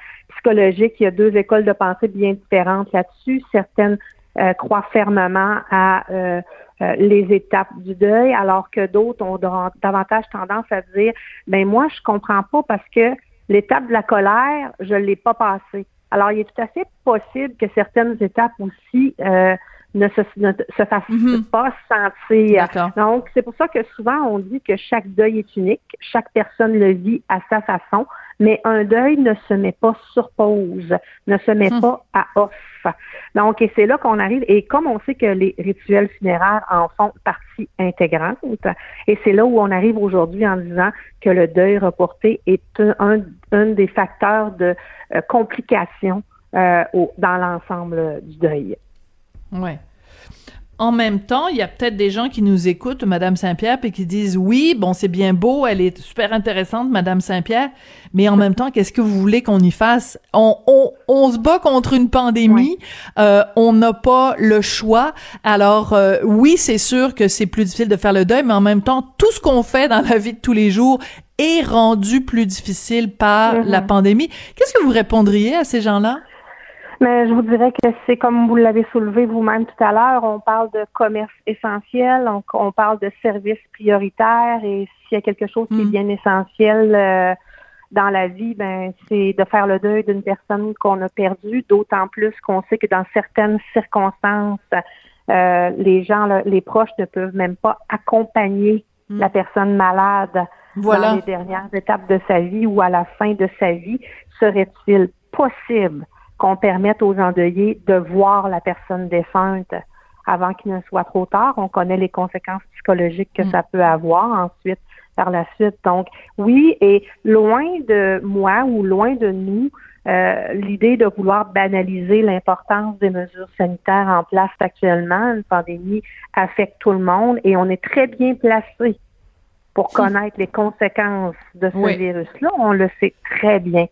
psychologique, il y a deux écoles de pensée bien différentes là-dessus. Certaines euh, croient fermement à euh, euh, les étapes du deuil, alors que d'autres ont davantage tendance à dire, ben moi, je comprends pas parce que l'étape de la colère, je l'ai pas passée. Alors, il est tout à fait possible que certaines étapes aussi ne se, se fassent mm-hmm. pas sentir. Donc, c'est pour ça que souvent on dit que chaque deuil est unique, chaque personne le vit à sa façon, mais un deuil ne se met pas sur pause, ne se met hmm. pas à off. Donc, et c'est là qu'on arrive, et comme on sait que les rituels funéraires en font partie intégrante, et c'est là où on arrive aujourd'hui en disant que le deuil reporté est un, un, des facteurs de euh, complications euh, dans l'ensemble du deuil. Ouais en même temps, il y a peut-être des gens qui nous écoutent, Madame Saint-Pierre, et qui disent oui, bon, c'est bien beau, elle est super intéressante, Madame Saint-Pierre, mais en même temps, qu'est-ce que vous voulez qu'on y fasse? On, on, on, se bat contre une pandémie, euh, on n'a pas le choix. Alors euh, oui, c'est sûr que c'est plus difficile de faire le deuil, mais en même temps, tout ce qu'on fait dans la vie de tous les jours est rendu plus difficile par mm-hmm. la pandémie. Qu'est-ce que vous répondriez à ces gens-là? Mais je vous dirais que c'est comme vous l'avez soulevé vous-même tout à l'heure, on parle de commerce essentiel, on, on parle de services prioritaires et s'il y a quelque chose qui est mm. bien essentiel, euh, dans la vie, ben c'est de faire le deuil d'une personne qu'on a perdue, d'autant plus qu'on sait que dans certaines circonstances, euh, les gens, les proches ne peuvent même pas accompagner Hmm. la personne malade Voilà. dans les dernières étapes de sa vie ou à la fin de sa vie. Serait-il possible qu'on permette aux endeuillés de voir la personne défunte avant qu'il ne soit trop tard? On connaît les conséquences psychologiques que Mm. ça peut avoir ensuite par la suite. Donc, oui, et loin de moi ou loin de nous, euh, l'idée de vouloir banaliser l'importance des mesures sanitaires en place actuellement, une pandémie affecte tout le monde et on est très bien placé pour connaître les conséquences de ce Oui. virus-là. On le sait très bien.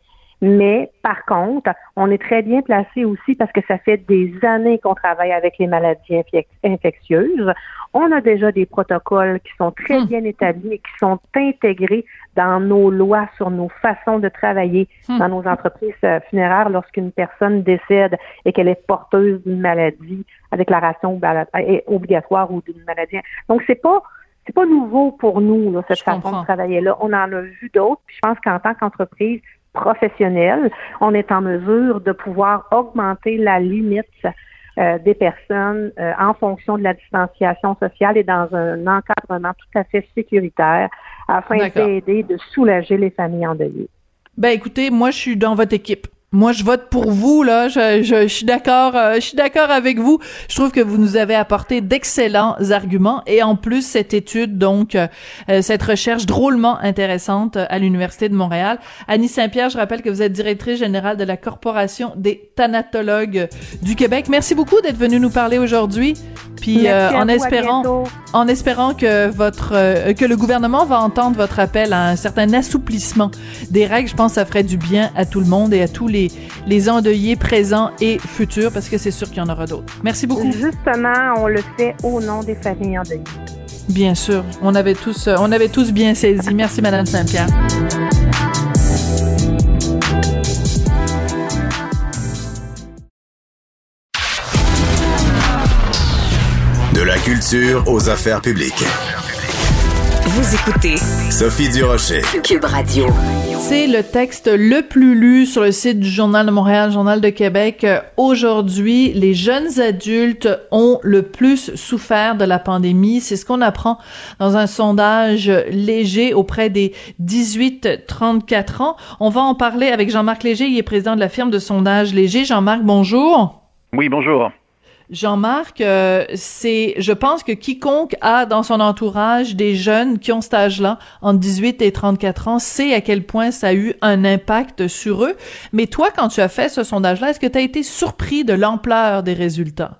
Mais par contre, on est très bien placé aussi parce que ça fait des années qu'on travaille avec les maladies infec- infectieuses. On a déjà des protocoles qui sont très Hmm. bien établis et qui sont intégrés dans nos lois sur nos façons de travailler Hmm. dans nos entreprises euh, funéraires lorsqu'une personne décède et qu'elle est porteuse d'une maladie à déclaration euh, obligatoire ou d'une maladie. Donc c'est pas c'est pas nouveau pour nous là, cette Je façon comprends. de travailler là. On en a vu d'autres. Puis je pense qu'en tant qu'entreprise professionnelle, on est en mesure de pouvoir augmenter la limite euh, des personnes euh, en fonction de la distanciation sociale et dans un encadrement tout à fait sécuritaire afin d'aider, de soulager les familles endeuillées. Ben écoutez, moi je suis dans votre équipe. Moi, je vote pour vous là. Je, je, je suis d'accord. euh, je suis d'accord avec vous. Je trouve que vous nous avez apporté d'excellents arguments et en plus cette étude, donc euh, euh, cette recherche drôlement intéressante euh, à l'université de Montréal. Annie Saint-Pierre, je rappelle que vous êtes directrice générale de la Corporation des thanatologues du Québec. Merci beaucoup d'être venue nous parler aujourd'hui. Puis euh, en espérant en espérant que votre euh, que le gouvernement va entendre votre appel à un certain assouplissement des règles, je pense que ça ferait du bien à tout le monde et à tous les les endeuillés présents et futurs parce que c'est sûr qu'il y en aura d'autres. Merci beaucoup. Justement, on le fait au nom des familles endeuillées. Bien sûr, on avait tous euh, on avait tous bien saisi. Merci madame Saint-Pierre. De la culture aux affaires publiques. Vous écoutez Sophie Durocher. Cube Radio. C'est le texte le plus lu sur le site du Journal de Montréal, Journal de Québec. Euh, Aujourd'hui, les jeunes adultes ont le plus souffert de la pandémie. C'est ce qu'on apprend dans un sondage léger auprès des 18-34 ans. On va en parler avec Jean-Marc Léger. Il est président de la firme de sondage Léger. Jean-Marc, bonjour. Oui, bonjour. Jean-Marc, euh, c'est, je pense que quiconque a dans son entourage des jeunes qui ont cet âge-là, entre 18 et 34 ans, sait à quel point ça a eu un impact sur eux. Mais toi, quand tu as fait ce sondage-là, est-ce que tu as été surpris de l'ampleur des résultats?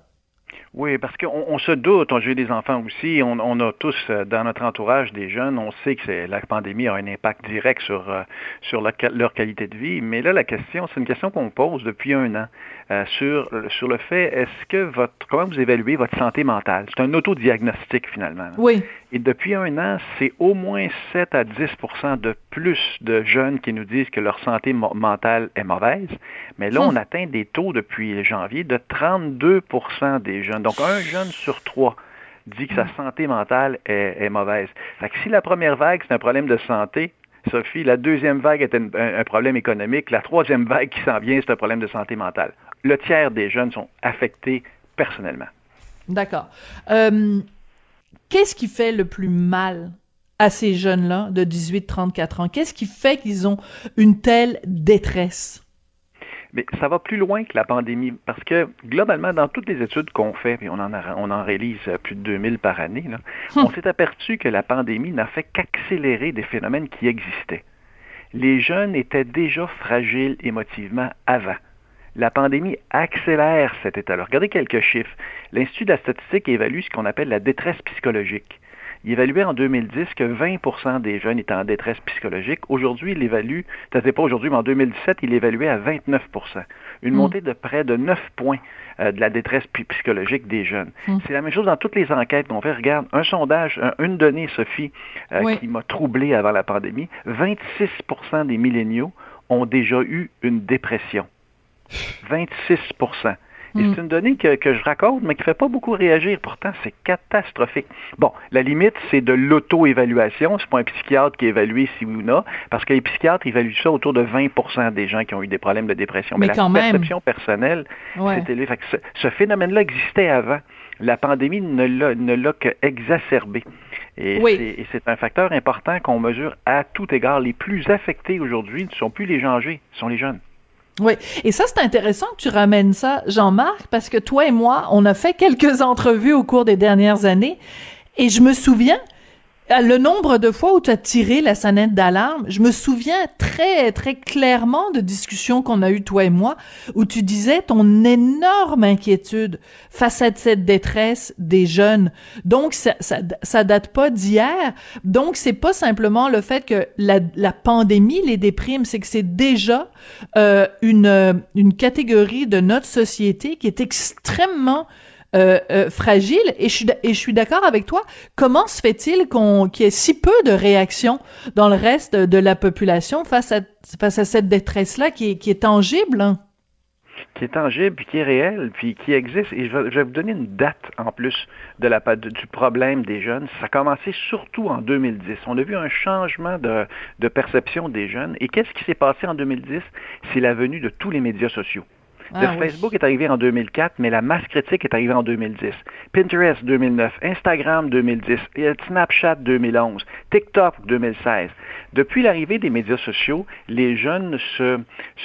Oui, parce qu'on on se doute, j'ai des enfants aussi, on, a tous euh, dans notre entourage des jeunes, on sait que la pandémie a un impact direct sur, euh, leur qualité de vie, mais là la question, c'est une question qu'on pose depuis un an euh, sur, sur le fait, est-ce que votre, comment vous évaluez votre santé mentale? C'est un autodiagnostic finalement. là. Oui. Et depuis un an, c'est au moins 7 à 10% de plus de jeunes qui nous disent que leur santé mentale est mauvaise. Mais là, Hmm. on atteint des taux depuis janvier de 32% des jeunes. Donc, un jeune sur trois dit que sa santé mentale est, est mauvaise. Fait que si la première vague, c'est un problème de santé, Sophie, la deuxième vague est un, un- un problème économique, la troisième vague qui s'en vient, c'est un problème de santé mentale. Le tiers des jeunes sont affectés personnellement. D'accord. Euh, qu'est-ce qui fait le plus mal à ces jeunes-là de 18-34 ans? Qu'est-ce qui fait qu'ils ont une telle détresse? Mais ça va plus loin que la pandémie, parce que globalement, dans toutes les études qu'on fait, puis on en, a- on en réalise euh, plus de 2000 par année, là, on s'est aperçu que la pandémie n'a fait qu'accélérer des phénomènes qui existaient. Les jeunes étaient déjà fragiles émotivement avant. La pandémie accélère cet état-là. Regardez quelques chiffres. L'Institut de la statistique évalue ce qu'on appelle la détresse psychologique. Il évaluait en 2010 que 20% des jeunes étaient en détresse psychologique. Aujourd'hui, il évalue, peut-être pas aujourd'hui, mais en 2017, il évaluait à 29% Une Mm. montée de près de 9 points euh, de la détresse psy- psychologique des jeunes. Mm. C'est la même chose dans toutes les enquêtes qu'on fait. Regarde, un sondage, un- une donnée, Sophie, euh, Oui. qui m'a troublé avant la pandémie, 26% des milléniaux ont déjà eu une dépression. 26 Et Mm. c'est une donnée que, que je raconte, mais qui ne fait pas beaucoup réagir. Pourtant, c'est catastrophique. Bon, la limite, c'est de l'auto-évaluation. C'est pas un psychiatre qui évalue si oui ou non, parce que les psychiatres évaluent ça autour de 20% des gens qui ont eu des problèmes de dépression. Mais la quand même. perception personnelle, Ouais. c'est élevé. Ce, ce phénomène-là existait avant. La pandémie ne l'a, ne l'a que exacerbé. Et, Oui. c'est, et c'est un facteur important qu'on mesure à tout égard. Les plus affectés aujourd'hui ne sont plus les gens âgés, ce sont les jeunes. Oui, et ça c'est intéressant que tu ramènes ça, Jean-Marc, parce que toi et moi, on a fait quelques entrevues au cours des dernières années, et je me souviens le nombre de fois où tu as tiré la sonnette d'alarme, je me souviens très très clairement de discussions qu'on a eues toi et moi où tu disais ton énorme inquiétude face à cette détresse des jeunes. Donc ça ça, ça date pas d'hier. Donc c'est pas simplement le fait que la, la pandémie les déprime, c'est que c'est déjà euh, une une catégorie de notre société qui est extrêmement euh, euh, fragile et je suis et je suis d'accord avec toi. Comment se fait-il qu'on qu'il y ait si peu de réactions dans le reste de la population face à face à cette détresse là qui est qui est tangible hein? qui est tangible, puis qui est réel, puis qui existe. Et je vais, je vais vous donner une date en plus de la, du problème des jeunes. Ça a commencé surtout en 2010. On a vu un changement de, de perception des jeunes. Et qu'est-ce qui s'est passé en 2010? C'est la venue de tous les médias sociaux. Ah oui. Facebook est arrivé en 2004, mais la masse critique est arrivée en 2010. Pinterest 2009, Instagram 2010, et Snapchat 2011, TikTok 2016. Depuis l'arrivée des médias sociaux, les jeunes se,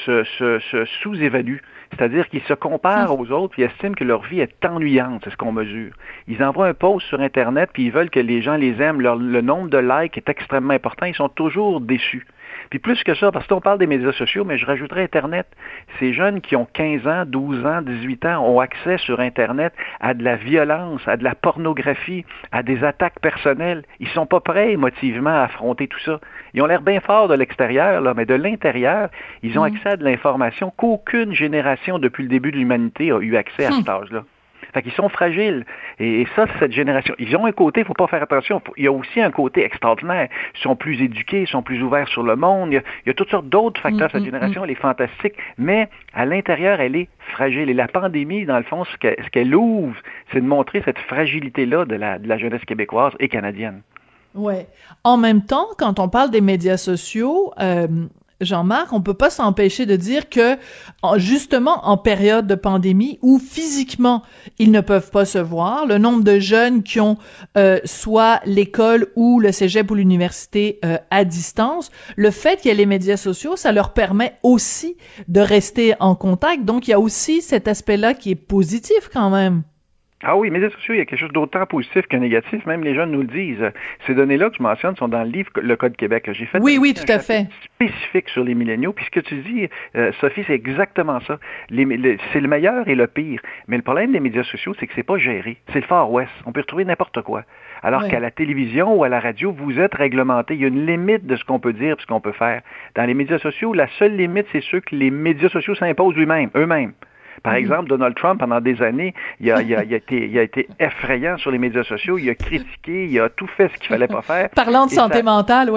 se, se, se sous-évaluent. C'est-à-dire qu'ils se comparent aux autres puis estiment que leur vie est ennuyante, c'est ce qu'on mesure. Ils envoient un post sur Internet puis ils veulent que les gens les aiment. Leur- le nombre de likes est extrêmement important. Ils sont toujours déçus. Puis plus que ça, parce qu'on parle des médias sociaux, mais je rajouterais Internet. Ces jeunes qui ont 15 ans, 12 ans, 18 ans ont accès sur Internet à de la violence, à de la pornographie, à des attaques personnelles. Ils sont pas prêts émotivement à affronter tout ça. Ils ont l'air bien forts de l'extérieur, là, mais de l'intérieur, ils ont Mm. accès à de l'information qu'aucune génération depuis le début de l'humanité a eu accès à Hmm. cet âge-là. Fait qu'ils sont fragiles. Et, et ça, c'est cette génération. Ils ont un côté, il faut pas faire attention. Faut- Il y a aussi un côté extraordinaire. Ils sont plus éduqués, ils sont plus ouverts sur le monde. Il y a, il y a toutes sortes d'autres facteurs. Mm, cette mm, génération, elle est fantastique. Mais à l'intérieur, elle est fragile. Et la pandémie, dans le fond, ce qu'elle ce ouvre, c'est de montrer cette fragilité-là de la, de la jeunesse québécoise et canadienne. Ouais. En même temps, quand on parle des médias sociaux, euh, Jean-Marc, on peut pas s'empêcher de dire que, en- justement, en période de pandémie où physiquement ils ne peuvent pas se voir, le nombre de jeunes qui ont euh, soit l'école ou le cégep ou l'université euh, à distance, le fait qu'il y ait les médias sociaux, ça leur permet aussi de rester en contact. Donc, il y a aussi cet aspect-là qui est positif quand même. Ah oui, les médias sociaux, il y a quelque chose d'autant positif que négatif. Même les jeunes nous le disent. Ces données-là que je mentionne sont dans le livre Le Code Québec. J'ai fait Oui, oui, tout à fait. spécifique sur les milléniaux. Puis ce que tu dis, euh, Sophie, c'est exactement ça. Les- le- c'est le meilleur et le pire. Mais le problème des médias sociaux, c'est que c'est pas géré. C'est le Far West. On peut retrouver n'importe quoi. Alors qu'à la télévision ou à la radio, vous êtes réglementé. Il y a une limite de ce qu'on peut dire et ce qu'on peut faire. Dans les médias sociaux, la seule limite, c'est ceux que les médias sociaux s'imposent eux-mêmes. eux-mêmes. Par exemple, Donald Trump, pendant des années, il a, il a- il a été, il a été effrayant sur les médias sociaux. Il a critiqué, il a tout fait ce qu'il fallait pas faire. Parlant de santé ça- mentale,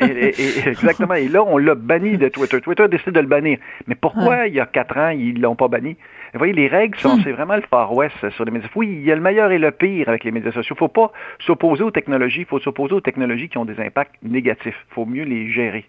et- exactement. Et là, on l'a banni de Twitter. Twitter a décidé de le bannir. Mais pourquoi, il y a quatre ans, ils l'ont pas banni? Vous voyez, les règles sont, c'est vraiment le Far West sur les médias. Oui, il y a le meilleur et le pire avec les médias sociaux. Il faut pas s'opposer aux technologies. Il faut s'opposer aux technologies qui ont des impacts négatifs. Il faut mieux les gérer.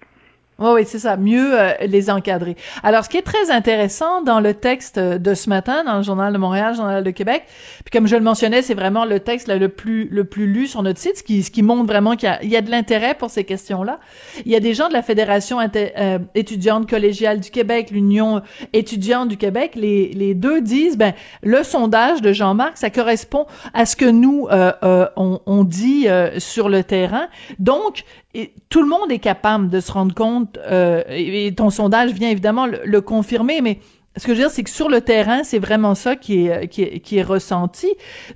Oui, oui, c'est ça. Mieux euh, les encadrer. Alors, ce qui est très intéressant dans le texte euh, de ce matin, dans le Journal de Montréal, Journal de Québec, puis comme je le mentionnais, c'est vraiment le texte là, le plus le plus lu sur notre site, ce qui, ce qui montre vraiment qu'il y a, y a de l'intérêt pour ces questions-là. Il y a des gens de la Fédération euh, étudiante collégiale du Québec, l'Union étudiante du Québec, les, les deux disent, ben, le sondage de Jean-Marc, ça correspond à ce que nous, euh, euh, on, on dit sur le terrain. Donc, et tout le monde est capable de se rendre compte, euh, et, ton sondage vient évidemment le, confirmer, mais ce que je veux dire, c'est que sur le terrain, c'est vraiment ça qui est, qui est, qui est ressenti.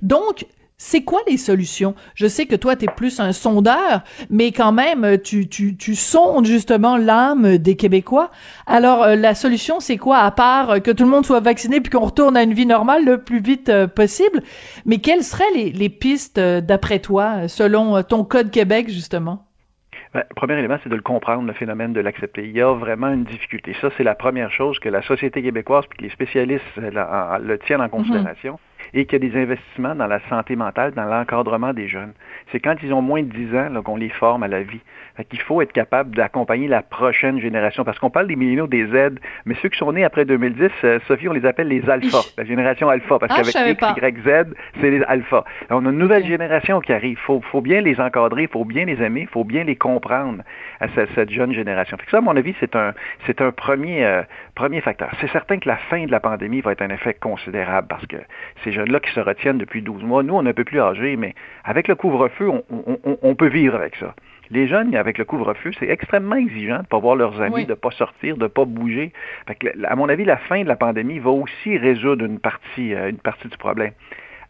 Donc, c'est quoi les solutions? Je sais que toi, tu es plus un sondeur, mais quand même, tu, tu, tu sondes justement l'âme des Québécois. Alors, euh, la solution, c'est quoi? À part euh, que tout le monde soit vacciné puis qu'on retourne à une vie normale le plus vite euh, possible? Mais quelles seraient les, les pistes, euh, d'après toi, selon euh, ton Code Québec, justement? Ben, premier élément, c'est de le comprendre, le phénomène, de l'accepter. Il y a vraiment une difficulté. Ça, c'est la première chose que la société québécoise puis que les spécialistes euh, la- le tiennent en considération. Et qu'il y a des investissements dans la santé mentale, dans l'encadrement des jeunes. C'est quand ils ont moins de 10 ans qu'on les forme à la vie. Fait qu'il faut être capable d'accompagner la prochaine génération. Parce qu'on parle des milléniaux, des Z, mais ceux qui sont nés après 2010, euh, Sophie, on les appelle les alphas, la génération alpha. Parce Ah, qu'avec. X, Y, Z, c'est les alphas. On a une nouvelle génération qui arrive. faut, faut bien les encadrer, faut bien les aimer, faut bien les comprendre à cette, cette jeune génération. Fait que ça, à mon avis, c'est un, c'est un premier, euh, premier facteur. C'est certain que la fin de la pandémie va être un effet considérable parce que ces jeunes-là qui se retiennent depuis 12 mois, nous, on est un peu plus âgés, mais avec le couvre-feu, on, on- on- on peut vivre avec ça. Les jeunes, avec le couvre-feu, c'est extrêmement exigeant de ne pas voir leurs amis, Oui. de ne pas sortir, de ne pas bouger. Fait que, à mon avis, la fin de la pandémie va aussi résoudre une partie, euh, une partie du problème.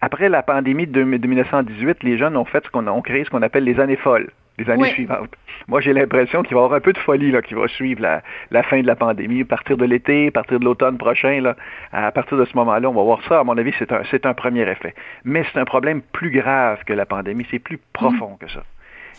Après la pandémie de, de 1918, les jeunes ont fait ce qu'on a, ont créé ce qu'on appelle les années folles, les années Oui. suivantes. Moi, j'ai l'impression qu'il va y avoir un peu de folie là, qui va suivre la, la fin de la pandémie, à partir de l'été, à partir de l'automne prochain. Là, à partir de ce moment-là, on va voir ça. À mon avis, c'est un, c'est un premier effet. Mais c'est un problème plus grave que la pandémie. C'est plus profond que ça.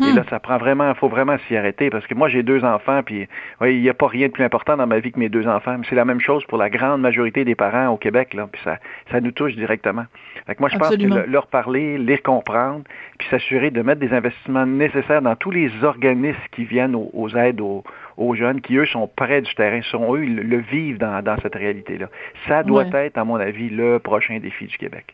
Et là, ça prend vraiment, il faut vraiment s'y arrêter parce que moi, j'ai deux enfants, puis oui, il n'y a pas rien de plus important dans ma vie que mes deux enfants. Mais c'est la même chose pour la grande majorité des parents au Québec, là, puis ça, ça nous touche directement. Fait que moi, je Absolument. pense que le- leur parler, les comprendre, puis s'assurer de mettre des investissements nécessaires dans tous les organismes qui viennent aux, aux aides aux, aux jeunes, qui eux sont près du terrain, sont eux, le, le vivent dans, dans cette réalité-là. Ça doit Ouais. être, à mon avis, le prochain défi du Québec.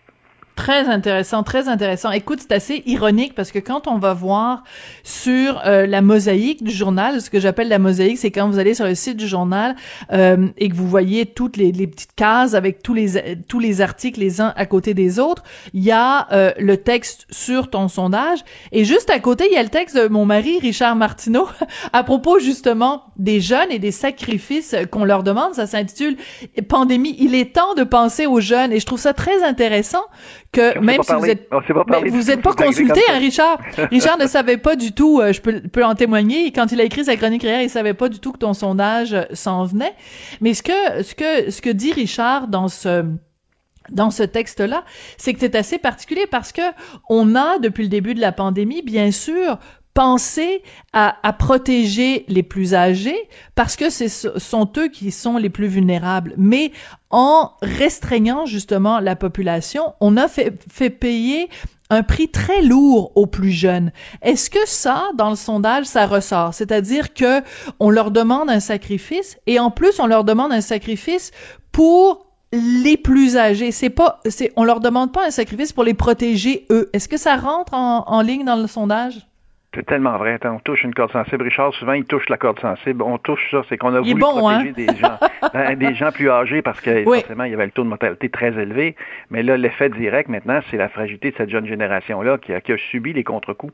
Très intéressant, très intéressant. Écoute, c'est assez ironique parce que quand on va voir sur euh, la mosaïque du journal, ce que j'appelle la mosaïque, c'est quand vous allez sur le site du journal euh, et que vous voyez toutes les, les petites cases avec tous les tous les articles les uns à côté des autres. Il y a euh, le texte sur ton sondage et juste à côté, il y a le texte de mon mari Richard Martineau à propos justement des jeunes et des sacrifices qu'on leur demande. Ça s'intitule Pandémie. Il est temps de penser aux jeunes et je trouve ça très intéressant que même si vous êtes mais du vous n'êtes pas consulté, hein. Richard. Richard ne savait pas du tout, euh, je peux, peux en témoigner, quand il a écrit sa chronique hier, il savait pas du tout que ton sondage s'en venait. Mais ce que, ce que, ce que dit Richard dans ce, dans ce texte-là, c'est que c'est assez particulier parce que on a, depuis le début de la pandémie, bien sûr, pensé à, à protéger les plus âgés parce que ce sont eux qui sont les plus vulnérables. Mais en restreignant justement la population, on a fait, fait payer un prix très lourd aux plus jeunes. Est-ce que ça, dans le sondage, ça ressort? C'est-à-dire que on leur demande un sacrifice et en plus, on leur demande un sacrifice pour les plus âgés. C'est pas, c'est, on leur demande pas un sacrifice pour les protéger eux. Est-ce que ça rentre en, en ligne dans le sondage? C'est tellement vrai. On touche une corde sensible. Richard, souvent, il touche la corde sensible. On touche ça, c'est qu'on a Il voulu bon, protéger hein? des gens, ben, des gens plus âgés parce que Oui. forcément, il y avait le taux de mortalité très élevé. Mais là, l'effet direct maintenant, c'est la fragilité de cette jeune génération-là qui a, qui a subi les contre-coups.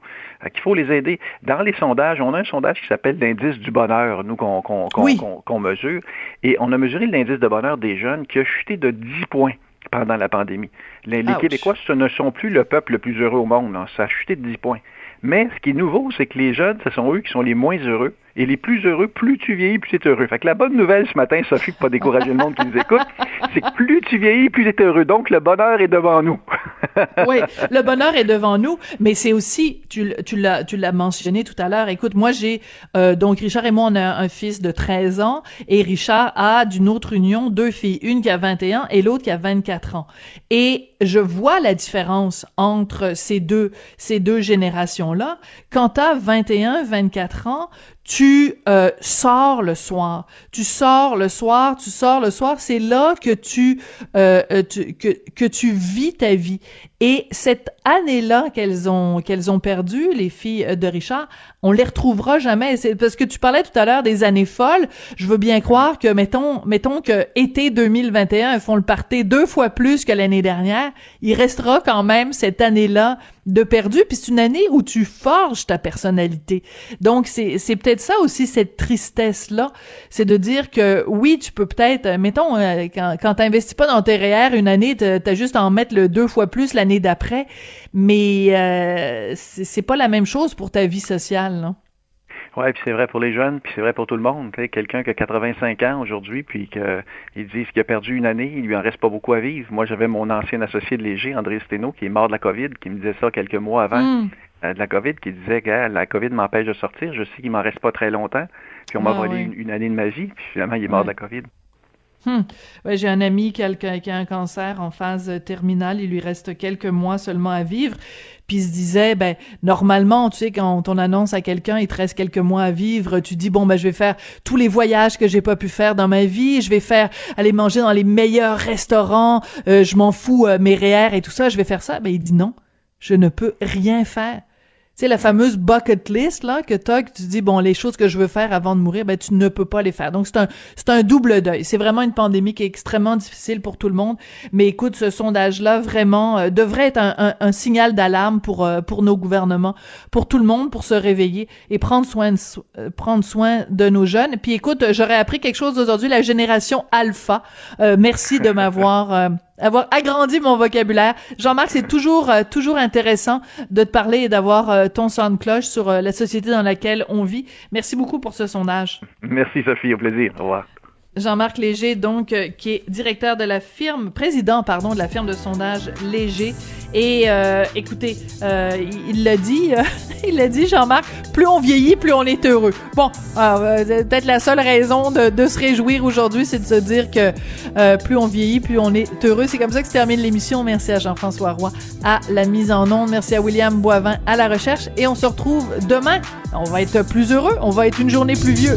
Qu'il faut les aider. Dans les sondages, on a un sondage qui s'appelle l'indice du bonheur, nous, qu'on Oui. mesure. Et on a mesuré l'indice de bonheur des jeunes qui a chuté de 10 points pendant la pandémie. Les. Québécois, ce ne sont plus le peuple le plus heureux au monde. là. Ça a chuté de 10 points. Mais ce qui est nouveau, c'est que les jeunes, ce sont eux qui sont les moins heureux. Et les plus heureux, plus tu vieillis, plus tu es heureux. Fait que la bonne nouvelle ce matin, Sophie, pour pas décourager le monde qui nous écoute, c'est que plus tu vieillis, plus tu es heureux. Donc, le bonheur est devant nous. oui, le bonheur est devant nous, mais c'est aussi, tu, tu l'as mentionné tout à l'heure. Écoute, moi j'ai, euh, donc Richard et moi on a un fils de 13 ans et Richard a d'une autre union deux filles, une qui a 21 et l'autre qui a 24 ans. Et je vois la différence entre ces deux, ces deux générations-là. Quand t'as 21, 24 ans, tu euh, sors le soir, tu sors le soir, tu sors le soir, c'est là que tu, euh, euh, que tu vis ta vie. Et cette année-là qu'elles ont qu'elles ont perdu, les filles de Richard, on les retrouvera jamais. C'est parce que tu parlais tout à l'heure des années folles. Je veux bien croire que mettons mettons que été 2021 elles font le party deux fois plus que l'année dernière. Il restera quand même cette année-là de perdu. Puis c'est une année où tu forges ta personnalité. Donc c'est c'est peut-être ça aussi cette tristesse là, c'est de dire que oui tu peux peut-être mettons euh, quand quand t'investis pas dans tes REER une année t'as juste à en mettre le deux fois plus l'année d'après, mais euh, c'est pas la même chose pour ta vie sociale. Non? Oui, puis c'est vrai pour les jeunes, puis c'est vrai pour tout le monde. Quelqu'un qui a 85 ans aujourd'hui, puis qu'ils disent qu'il a perdu une année, il lui en reste pas beaucoup à vivre. Moi, j'avais mon ancien associé de Léger, André Steno, qui est mort de la COVID, qui me disait ça quelques mois avant. Mm. de la COVID qui disait que la COVID m'empêche de sortir, je sais qu'il m'en reste pas très longtemps, puis on m'a volé une, année de ma vie, puis finalement il est mort de la COVID. Hmm. j'ai un ami qui a, qui a, un cancer en phase terminale, il lui reste quelques mois seulement à vivre, puis il se disait, ben normalement, tu sais, quand on annonce à quelqu'un, il te reste quelques mois à vivre, tu dis, bon, ben je vais faire tous les voyages que j'ai pas pu faire dans ma vie, je vais faire aller manger dans les meilleurs restaurants, euh, je m'en fous euh, mes REER et tout ça, je vais faire ça. Ben il dit non, je ne peux rien faire sais, la fameuse bucket list, là, que t'as, que tu dis, bon, les choses que je veux faire avant de mourir, ben, tu ne peux pas les faire. Donc, c'est un, c'est un double deuil. C'est vraiment une pandémie qui est extrêmement difficile pour tout le monde. Mais écoute, ce sondage-là, vraiment, euh, devrait être un, un, signal d'alarme pour, euh, pour nos gouvernements, pour tout le monde, pour se réveiller et prendre soin de, euh, prendre soin de nos jeunes. Puis écoute, j'aurais appris quelque chose aujourd'hui, la génération alpha. merci de m'avoir avoir agrandi mon vocabulaire. Jean-Marc, c'est toujours euh, toujours intéressant de te parler et d'avoir euh, ton son de cloche sur euh, la société dans laquelle on vit. Merci beaucoup pour ce sondage. Merci Sophie, au plaisir. Au revoir. Jean-Marc Léger, donc, euh, qui est directeur de la firme, président, pardon, de la firme de sondage Léger. Et euh, écoutez, euh, il l'a dit, il l'a dit, Jean-Marc, plus on vieillit, plus on est heureux. Bon, peut-être la seule raison de, de se réjouir aujourd'hui, c'est de se dire que plus on vieillit, plus on est heureux. C'est comme ça que se termine l'émission. Merci à Jean-François Roy à la mise en onde. Merci à William Boivin à la recherche. Et on se retrouve demain. On va être plus heureux. On va être une journée plus vieux.